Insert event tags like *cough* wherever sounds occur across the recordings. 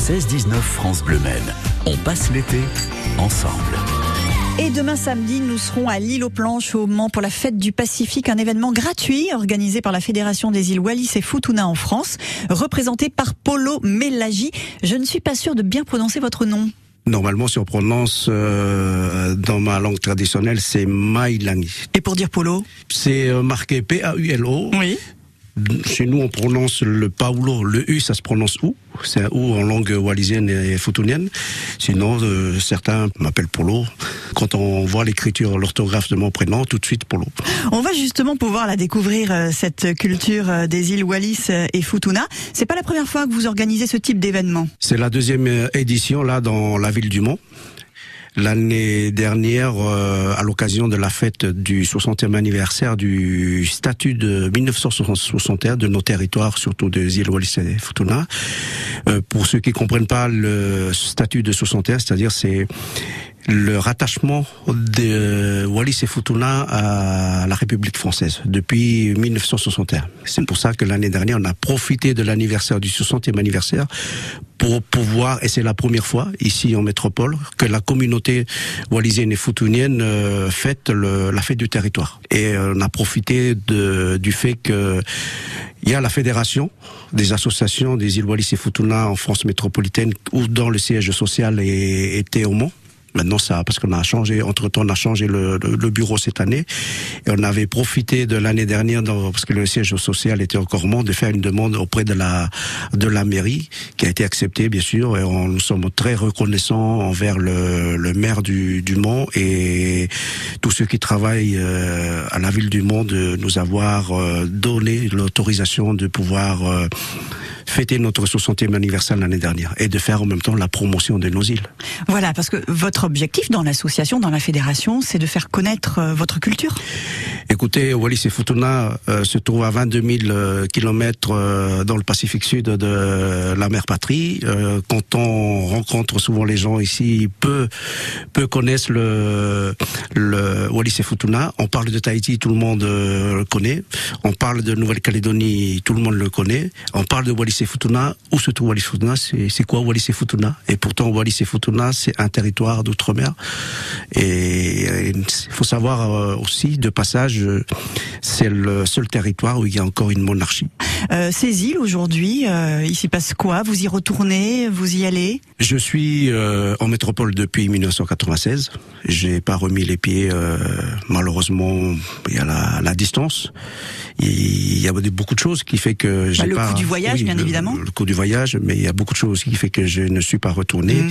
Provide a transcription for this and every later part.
16-19 France Bleu Maine. On passe l'été ensemble. Et demain samedi, nous serons à l'île aux Planches au Mans pour la fête du Pacifique, un événement gratuit organisé par la Fédération des îles Wallis et Futuna en France, représenté par Polo Melagi. Je ne suis pas sûre de bien prononcer votre nom. Normalement, si on prononce euh, dans ma langue traditionnelle, c'est Mailangi. Et pour dire Polo? C'est euh, marqué P-A-U-L-O. Oui. Chez nous, on prononce le Paulo, le U, ça se prononce OU. C'est un OU en langue wallisienne et futunienne. Sinon, euh, certains m'appellent Polo. Quand on voit l'écriture, l'orthographe de mon prénom, tout de suite Polo. On va justement pouvoir la découvrir, euh, cette culture euh, des îles Wallis et Futuna. C'est pas la première fois que vous organisez ce type d'événement. C'est la deuxième édition, là, dans la ville du Mont. L'année dernière, euh, à l'occasion de la fête du 60e anniversaire du statut de 1961 de nos territoires, surtout des îles Wallis et Futuna. Euh, pour ceux qui comprennent pas le statut de 61, c'est-à-dire c'est le rattachement de Wallis et Futuna à la République française depuis 1961. C'est pour ça que l'année dernière, on a profité de l'anniversaire du 60e anniversaire pour pouvoir, et c'est la première fois ici en métropole, que la communauté wallisienne et futunienne euh, fête la fête du territoire. Et euh, on a profité du fait que il y a la fédération des associations des îles Wallis et Futuna en France métropolitaine, où dans le siège social était au Mont. Maintenant, ça, parce qu'on a changé, entre temps, on a changé le, bureau cette année. Et on avait profité de l'année dernière, parce que le siège social était encore moins, de faire une demande auprès de la, de la mairie, qui a été acceptée, bien sûr. Et nous sommes très reconnaissants envers le, le maire du, du Mont et tous ceux qui travaillent euh, à la ville du Mont de nous avoir euh, donné l'autorisation de pouvoir euh, fêter notre 60e anniversaire l'année dernière et de faire en même temps la promotion de nos îles. Voilà, parce que votre objectif dans l'association, dans la fédération, c'est de faire connaître euh, votre culture? Écoutez, Wallis et Futuna euh, se trouve à 22 000 euh, kilomètres euh, dans le Pacifique Sud de la mer patrie. Quand on rencontre souvent les gens ici, peu, peu connaissent le Wallis et Futuna. On parle de Tahiti, tout le monde le connaît. On parle de Nouvelle-Calédonie, tout le monde le connaît. On parle de Wallis et Futuna. Où se trouve Wallis et Futuna? C'est quoi Wallis et Futuna? Et pourtant, Wallis et Futuna, c'est un territoire d'outre-mer. Et il faut savoir aussi, de passage, c'est le seul territoire où il y a encore une monarchie. Euh, ces îles aujourd'hui, euh, il s'y passe quoi? Vous y retournez? Vous y allez? Je suis euh, en métropole depuis 1996. J'ai pas remis les pieds, malheureusement, il y a la, la, distance. Il y a beaucoup de choses qui fait que j'ai bah, le pas. Le coût du voyage, oui, bien le, évidemment. Le coût du voyage, mais il y a beaucoup de choses qui fait que je ne suis pas retourné. Mmh.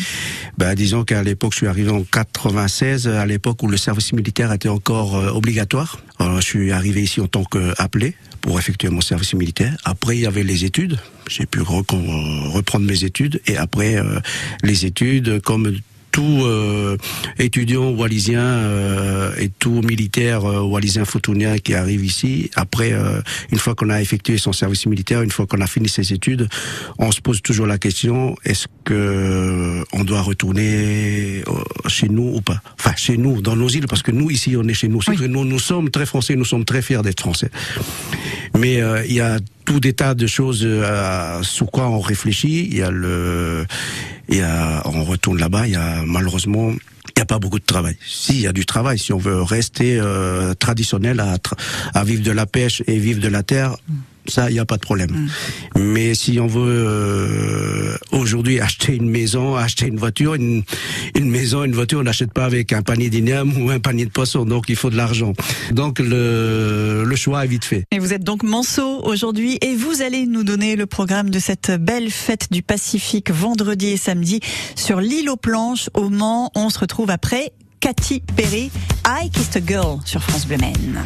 Ben, disons qu'à l'époque, je suis arrivé en 96, à l'époque où le service militaire était encore obligatoire. Alors, je suis arrivé ici en tant qu'appelé pour effectuer mon service militaire. Après, il y avait les études. J'ai pu reprendre mes études. Et après, euh, les études, comme tout euh, étudiant wallisien euh, et tout militaire euh, wallisien fautonien qui arrive ici, après, euh, une fois qu'on a effectué son service militaire, une fois qu'on a fini ses études, on se pose toujours la question est-ce que on doit retourner chez nous ou pas? Enfin, chez nous, dans nos îles, parce que nous ici, on est chez nous. Oui. Nous, nous sommes très français, nous sommes très fiers d'être français. Mais il y a tout des tas de choses euh, sur quoi on réfléchit. Il y a le, il y a, on retourne là-bas. Il y a malheureusement, il n'y a pas beaucoup de travail. Si, il y a du travail. Si on veut rester euh, traditionnel à, à vivre de la pêche et vivre de la terre. Ça, il n'y a pas de problème. Mais si on veut euh, aujourd'hui acheter une maison, acheter une voiture, une, une maison, une voiture, on n'achète pas avec un panier d'igname ou un panier de poisson. Donc, il faut de l'argent. Donc, le, le choix est vite fait. Et vous êtes donc Manceau aujourd'hui et vous allez nous donner le programme de cette belle fête du Pacifique vendredi et samedi sur l'île aux planches au Mans. On se retrouve après Cathy Perry, I Kissed a Girl sur France Bleu Maine.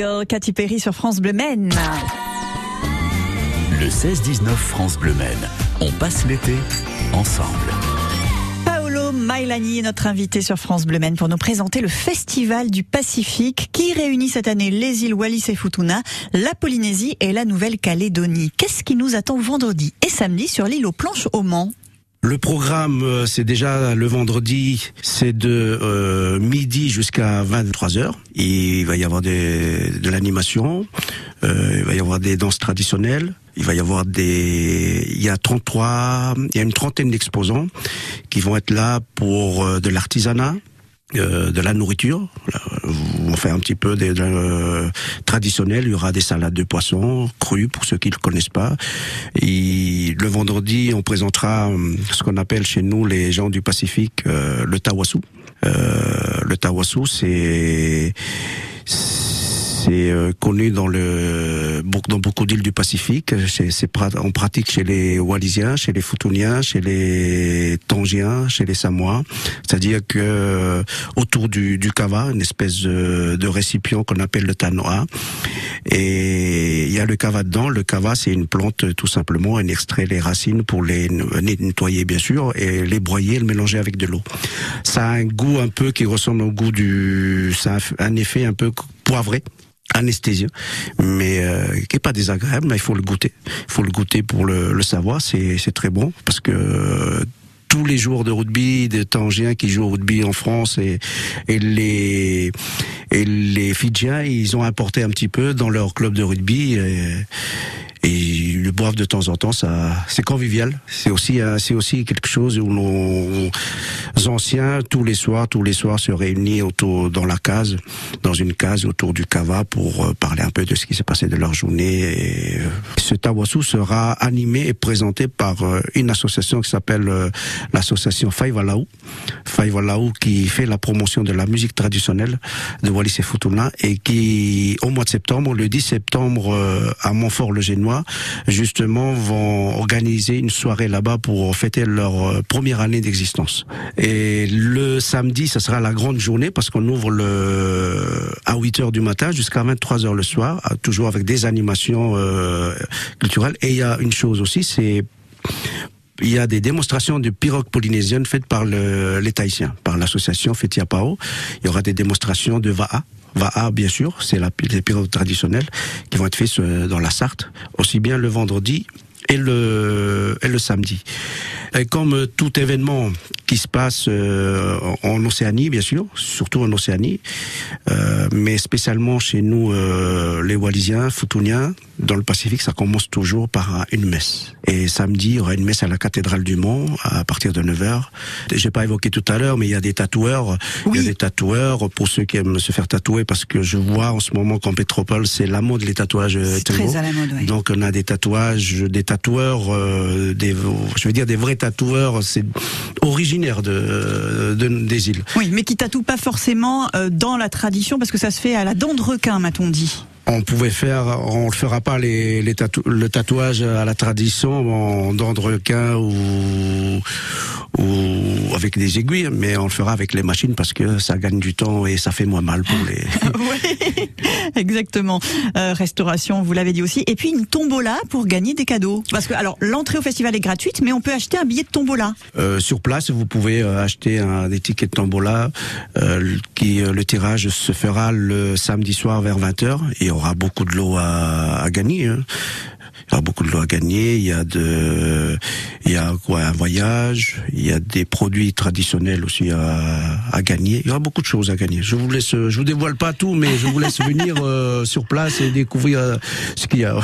Girl, Katy Perry sur France Bleu Maine. Le 16-19 France Bleu Maine. On passe l'été ensemble. Paolo Mailani est notre invité sur France Bleu Maine pour nous présenter le Festival du Pacifique qui réunit cette année les îles Wallis et Futuna, la Polynésie et la Nouvelle-Calédonie. Qu'est-ce qui nous attend vendredi et samedi sur l'île aux planches au Mans Le programme, euh, c'est déjà le vendredi, c'est de euh, midi jusqu'à 23 heures. Et il va y avoir des, de l'animation, euh, il va y avoir des danses traditionnelles, il va y avoir des, il y a 33, il y a une trentaine d'exposants qui vont être là pour euh, de l'artisanat, euh, de la nourriture. On fait un petit peu de, de, euh, traditionnel. Il y aura des salades de poisson crues pour ceux qui ne le connaissent pas. Et le vendredi, on présentera euh, ce qu'on appelle chez nous les gens du Pacifique euh, le tawasu. Euh, le tawasu, c'est c'est euh, connu dans le dans beaucoup d'îles du Pacifique. C'est on pratique chez les Wallisiens, chez les Futuniens, chez les Tongiens, chez les Samoa. C'est-à-dire que euh, autour du, du kava, une espèce de, récipient qu'on appelle le tanoa, et il y a le kava dedans. Le kava, c'est une plante tout simplement. On extrait les racines pour les nettoyer bien sûr et les broyer, le mélanger avec de l'eau. Ça a un goût un peu qui ressemble au goût du, ça a un effet un peu poivré anesthésieux, mais euh, qui est pas désagréable, mais il faut le goûter. Il faut le goûter pour le, le savoir, c'est très bon, parce que euh, tous les joueurs de rugby, des Tangiens qui jouent au rugby en France et, et les et les Fidjiens, ils ont apporté un petit peu dans leur club de rugby de temps en temps. Ça, c'est convivial. C'est aussi euh, c'est aussi quelque chose où nos anciens tous les soirs, tous les soirs se réunissent autour dans la case, dans une case autour du kava pour euh, parler un peu de ce qui s'est passé de leur journée. Euh, ce tawasu sera animé et présenté par une association qui s'appelle l'association Faivalau. Faivalau qui fait la promotion de la musique traditionnelle de Wallis et Futuna et qui, au mois de septembre, le 10 septembre, à Montfort-le-Génois, justement, vont organiser une soirée là-bas pour fêter leur euh, première année d'existence. Et le samedi, ça sera la grande journée parce qu'on ouvre à 8 heures du matin jusqu'à 23 heures le soir, toujours avec des animations euh, culturelles. Et il y a une chose aussi, c'est il y a des démonstrations de pirogues polynésiennes faites par le- les Tahitiens, par l'association Fetiapao. Il y aura des démonstrations de Va'a. Va'a, bien sûr, c'est la, les pirogues traditionnelles qui vont être faites euh, dans la Sarthe, aussi bien le vendredi et le, et le samedi. Et comme tout événement qui se passe euh, en Océanie, bien sûr, surtout en Océanie, euh, mais spécialement chez nous, euh, les Wallisiens, Futuniens, dans le Pacifique, ça commence toujours par une messe. Et samedi, il y aura une messe à la cathédrale du Mont à partir de 9h. J'ai pas évoqué tout à l'heure, mais il y a des tatoueurs. Il y a des tatoueurs pour ceux qui aiment se faire tatouer parce que je vois en ce moment qu'en métropole, c'est la mode les tatouages. euh, très à la mode, oui. Donc on a des tatouages, des tatoueurs, euh, des, je veux dire des vrais tatoueurs, c'est originaire de, de- des îles. Oui, mais qui tatoue pas forcément euh, dans la tradition parce que ça se fait à la dent de requin, m'a-t-on dit. On pouvait faire, on ne fera pas les, les tatou- le tatouage à la tradition en dents de requin ou, ou avec des aiguilles, mais on le fera avec les machines parce que ça gagne du temps et ça fait moins mal pour les. *laughs* oui, exactement. Euh, restauration, vous l'avez dit aussi. Et puis une tombola pour gagner des cadeaux. Parce que alors l'entrée au festival est gratuite, mais on peut acheter un billet de tombola. Euh, sur place, vous pouvez euh, acheter un, des tickets de tombola euh, qui le tirage se fera le samedi soir vers 20h. Il y aura beaucoup de à, à gagner. hein. Il y a beaucoup de lots à gagner. Il y a de, il y a quoi, un voyage. Il y a des produits traditionnels aussi à, à gagner. Il y aura beaucoup de choses à gagner. Je vous laisse, je vous dévoile pas tout, mais je vous laisse venir *laughs* euh, sur place et découvrir euh, ce qu'il y a.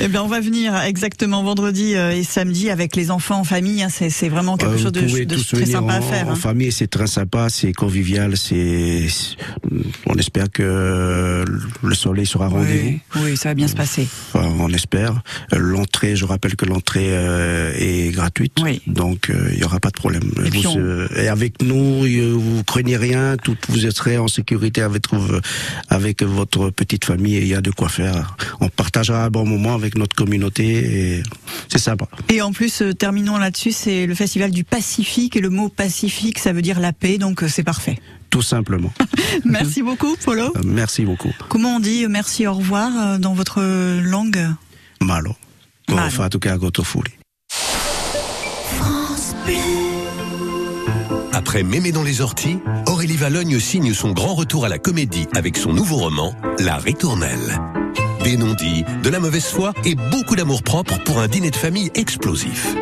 Eh bien, on va venir exactement vendredi euh, et samedi avec les enfants en famille. hein. C'est c'est vraiment quelque chose de, très sympa en, à faire. en hein. famille, c'est très sympa, c'est convivial, c'est. On espère que le soleil sera rendez-vous. Oui, oui, ça va bien se passer. Enfin, on espère. L'entrée, je rappelle que l'entrée euh, est gratuite, Oui. donc euh, il y aura pas de problème. Et Vous, on- euh, et avec nous, vous craignez rien, tout, vous serez en sécurité avec, avec votre petite famille et il y a de quoi faire. On partagera un bon moment avec notre communauté et c'est sympa. Et en plus, terminons là-dessus, c'est le festival du Pacifique et le mot Pacifique, ça veut dire la paix, donc c'est parfait. *laughs* Tout simplement. Merci beaucoup, Polo. Merci beaucoup. Comment on dit merci, au revoir dans votre langue? Malo. Go fatuka go tofuli. Après Mémé dans les orties, Aurélie Valogne signe son grand retour à la comédie avec son nouveau roman, La Ritournelle. Des non-dits, de la mauvaise foi et beaucoup d'amour propre pour un dîner de famille explosif.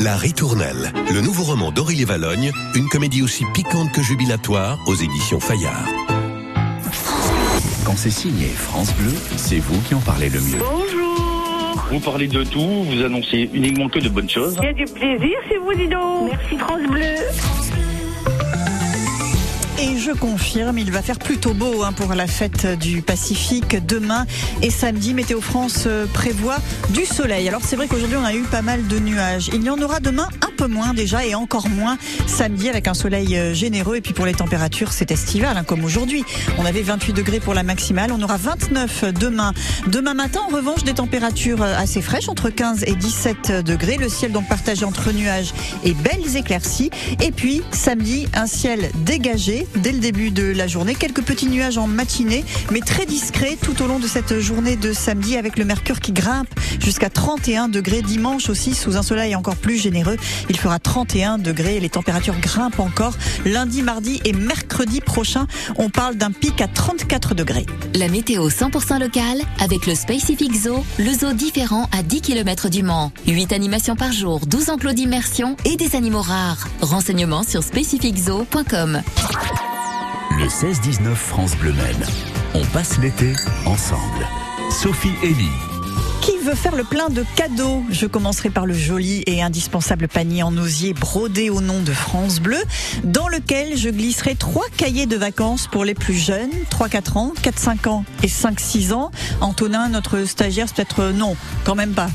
La Ritournelle, le nouveau roman d'Aurélie Valogne, une comédie aussi piquante que jubilatoire aux éditions Fayard. Quand c'est signé France Bleu, c'est vous qui en parlez le mieux. Vous parlez de tout, vous annoncez uniquement que de bonnes choses. Il y a du plaisir chez vous, dis donc. Merci France Bleu. Et je confirme, il va faire plutôt beau hein, pour la fête du Pacifique demain et samedi. Météo France euh, prévoit du soleil. Alors c'est vrai qu'aujourd'hui on a eu pas mal de nuages. Il y en aura demain un peu moins déjà et encore moins samedi avec un soleil euh, généreux. Et puis pour les températures, c'est estival hein, comme aujourd'hui. On avait 28 degrés pour la maximale, on aura 29 demain. Demain matin, en revanche, des températures euh, assez fraîches, entre 15 et 17 degrés. Le ciel donc partagé entre nuages et belles éclaircies. Et puis samedi, un ciel dégagé dès le début de la journée. Quelques petits nuages en matinée, mais très discrets tout au long de cette journée de samedi avec le mercure qui grimpe jusqu'à 31 degrés. Dimanche aussi, sous un soleil encore plus généreux, il fera 31 degrés et les températures grimpent encore. Lundi, mardi et mercredi prochain, on parle d'un pic à 34 degrés. La météo 100% locale avec le Spacific Zoo, le zoo différent à 10 km du Mans. 8 animations par jour, 12 enclos d'immersion et des animaux rares. Renseignements sur spacificzoo.com. Le 16-19 France Bleu Maine. On passe l'été ensemble. Sophie Elie. Qui veut faire le plein de cadeaux? Je commencerai par le joli et indispensable panier en osier brodé au nom de France Bleu, dans lequel je glisserai trois cahiers de vacances pour les plus jeunes, 3-4 ans, 4-5 ans et 5-6 ans. Antonin, notre stagiaire, peut-être non, quand même pas.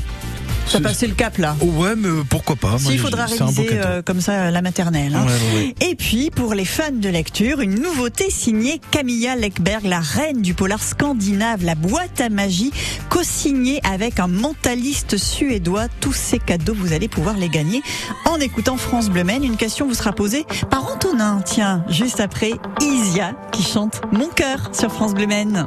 Ça C'est- passé le cap là? Ouais, mais pourquoi pas Si, Moi, il faudra réviser euh, comme ça la maternelle. hein. Ouais, ouais, ouais. Et puis, pour les fans de lecture, une nouveauté signée Camilla Lekberg, la reine du polar scandinave, la boîte à magie, co-signée avec un mentaliste suédois. Tous ces cadeaux, vous allez pouvoir les gagner en écoutant France Bleu Maine. Une question vous sera posée par Antonin. Tiens, juste après Isia qui chante Mon cœur sur France Bleu Maine.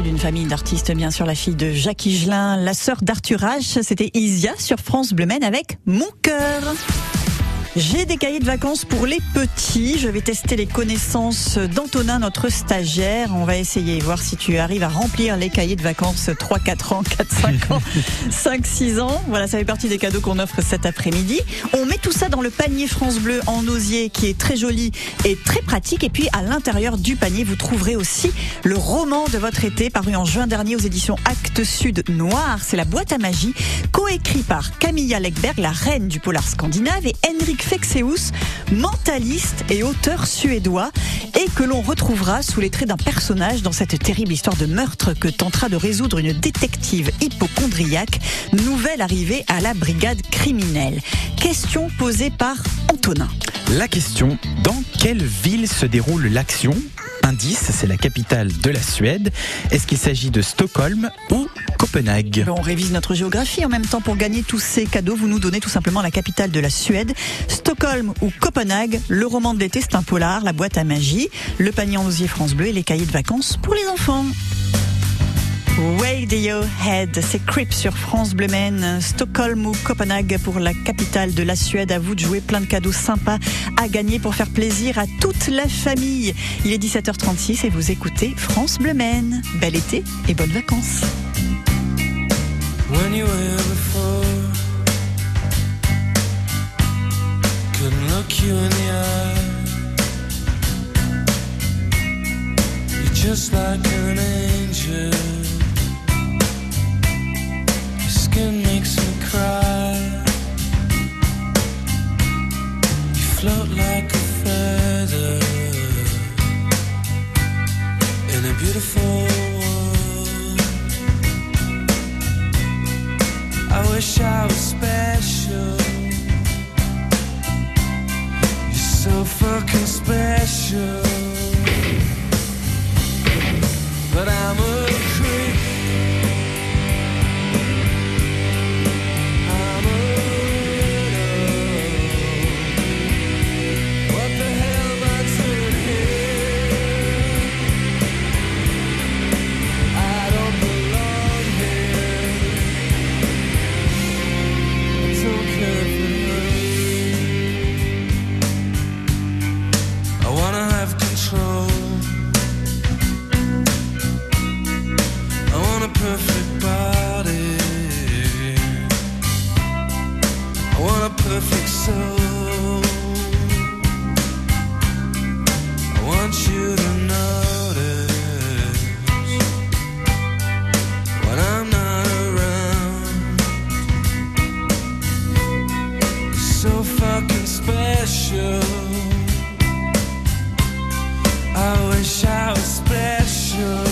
D'une famille d'artistes, bien sûr, la fille de Jacques Higelin, la sœur d'Arthur H. C'était Isia sur France Bleu avec Mon cœur. J'ai des cahiers de vacances pour les petits. Je vais tester les connaissances d'Antonin, notre stagiaire. On va essayer, voir si tu arrives à remplir les cahiers de vacances 3, 4 ans, 4, 5 ans, *laughs* 5, 6 ans. Voilà, ça fait partie des cadeaux qu'on offre cet après-midi. On met tout ça dans le panier France Bleu en osier qui est très joli et très pratique. Et puis à l'intérieur du panier, vous trouverez aussi le roman de votre été paru en juin dernier aux éditions Actes Sud Noir. C'est la boîte à magie, coécrit par Camilla Lekberg, la reine du polar scandinave, et Henrik Fexeus, mentaliste et auteur suédois, et que l'on retrouvera sous les traits d'un personnage dans cette terrible histoire de meurtre que tentera de résoudre une détective hypochondriaque, nouvelle arrivée à la brigade criminelle. Question posée par Antonin. La question, dans quelle ville se déroule l'action Indice, c'est la capitale de la Suède. Est-ce qu'il s'agit de Stockholm ou Copenhague On révise notre géographie en même temps pour gagner tous ces cadeaux. Vous nous donnez tout simplement la capitale de la Suède, Stockholm ou Copenhague. Le roman de l'été, c'est un polar, la boîte à magie, le panier en osier France Bleu et les cahiers de vacances pour les enfants. Radiohead, c'est Creep sur France Bleu Stockholm ou Copenhague pour la capitale de la Suède. À vous de jouer plein de cadeaux sympas à gagner pour faire plaisir à toute la famille. Il est 17h36 et vous écoutez France Bleu. Bel été et bonnes vacances. Special. I wish I was special,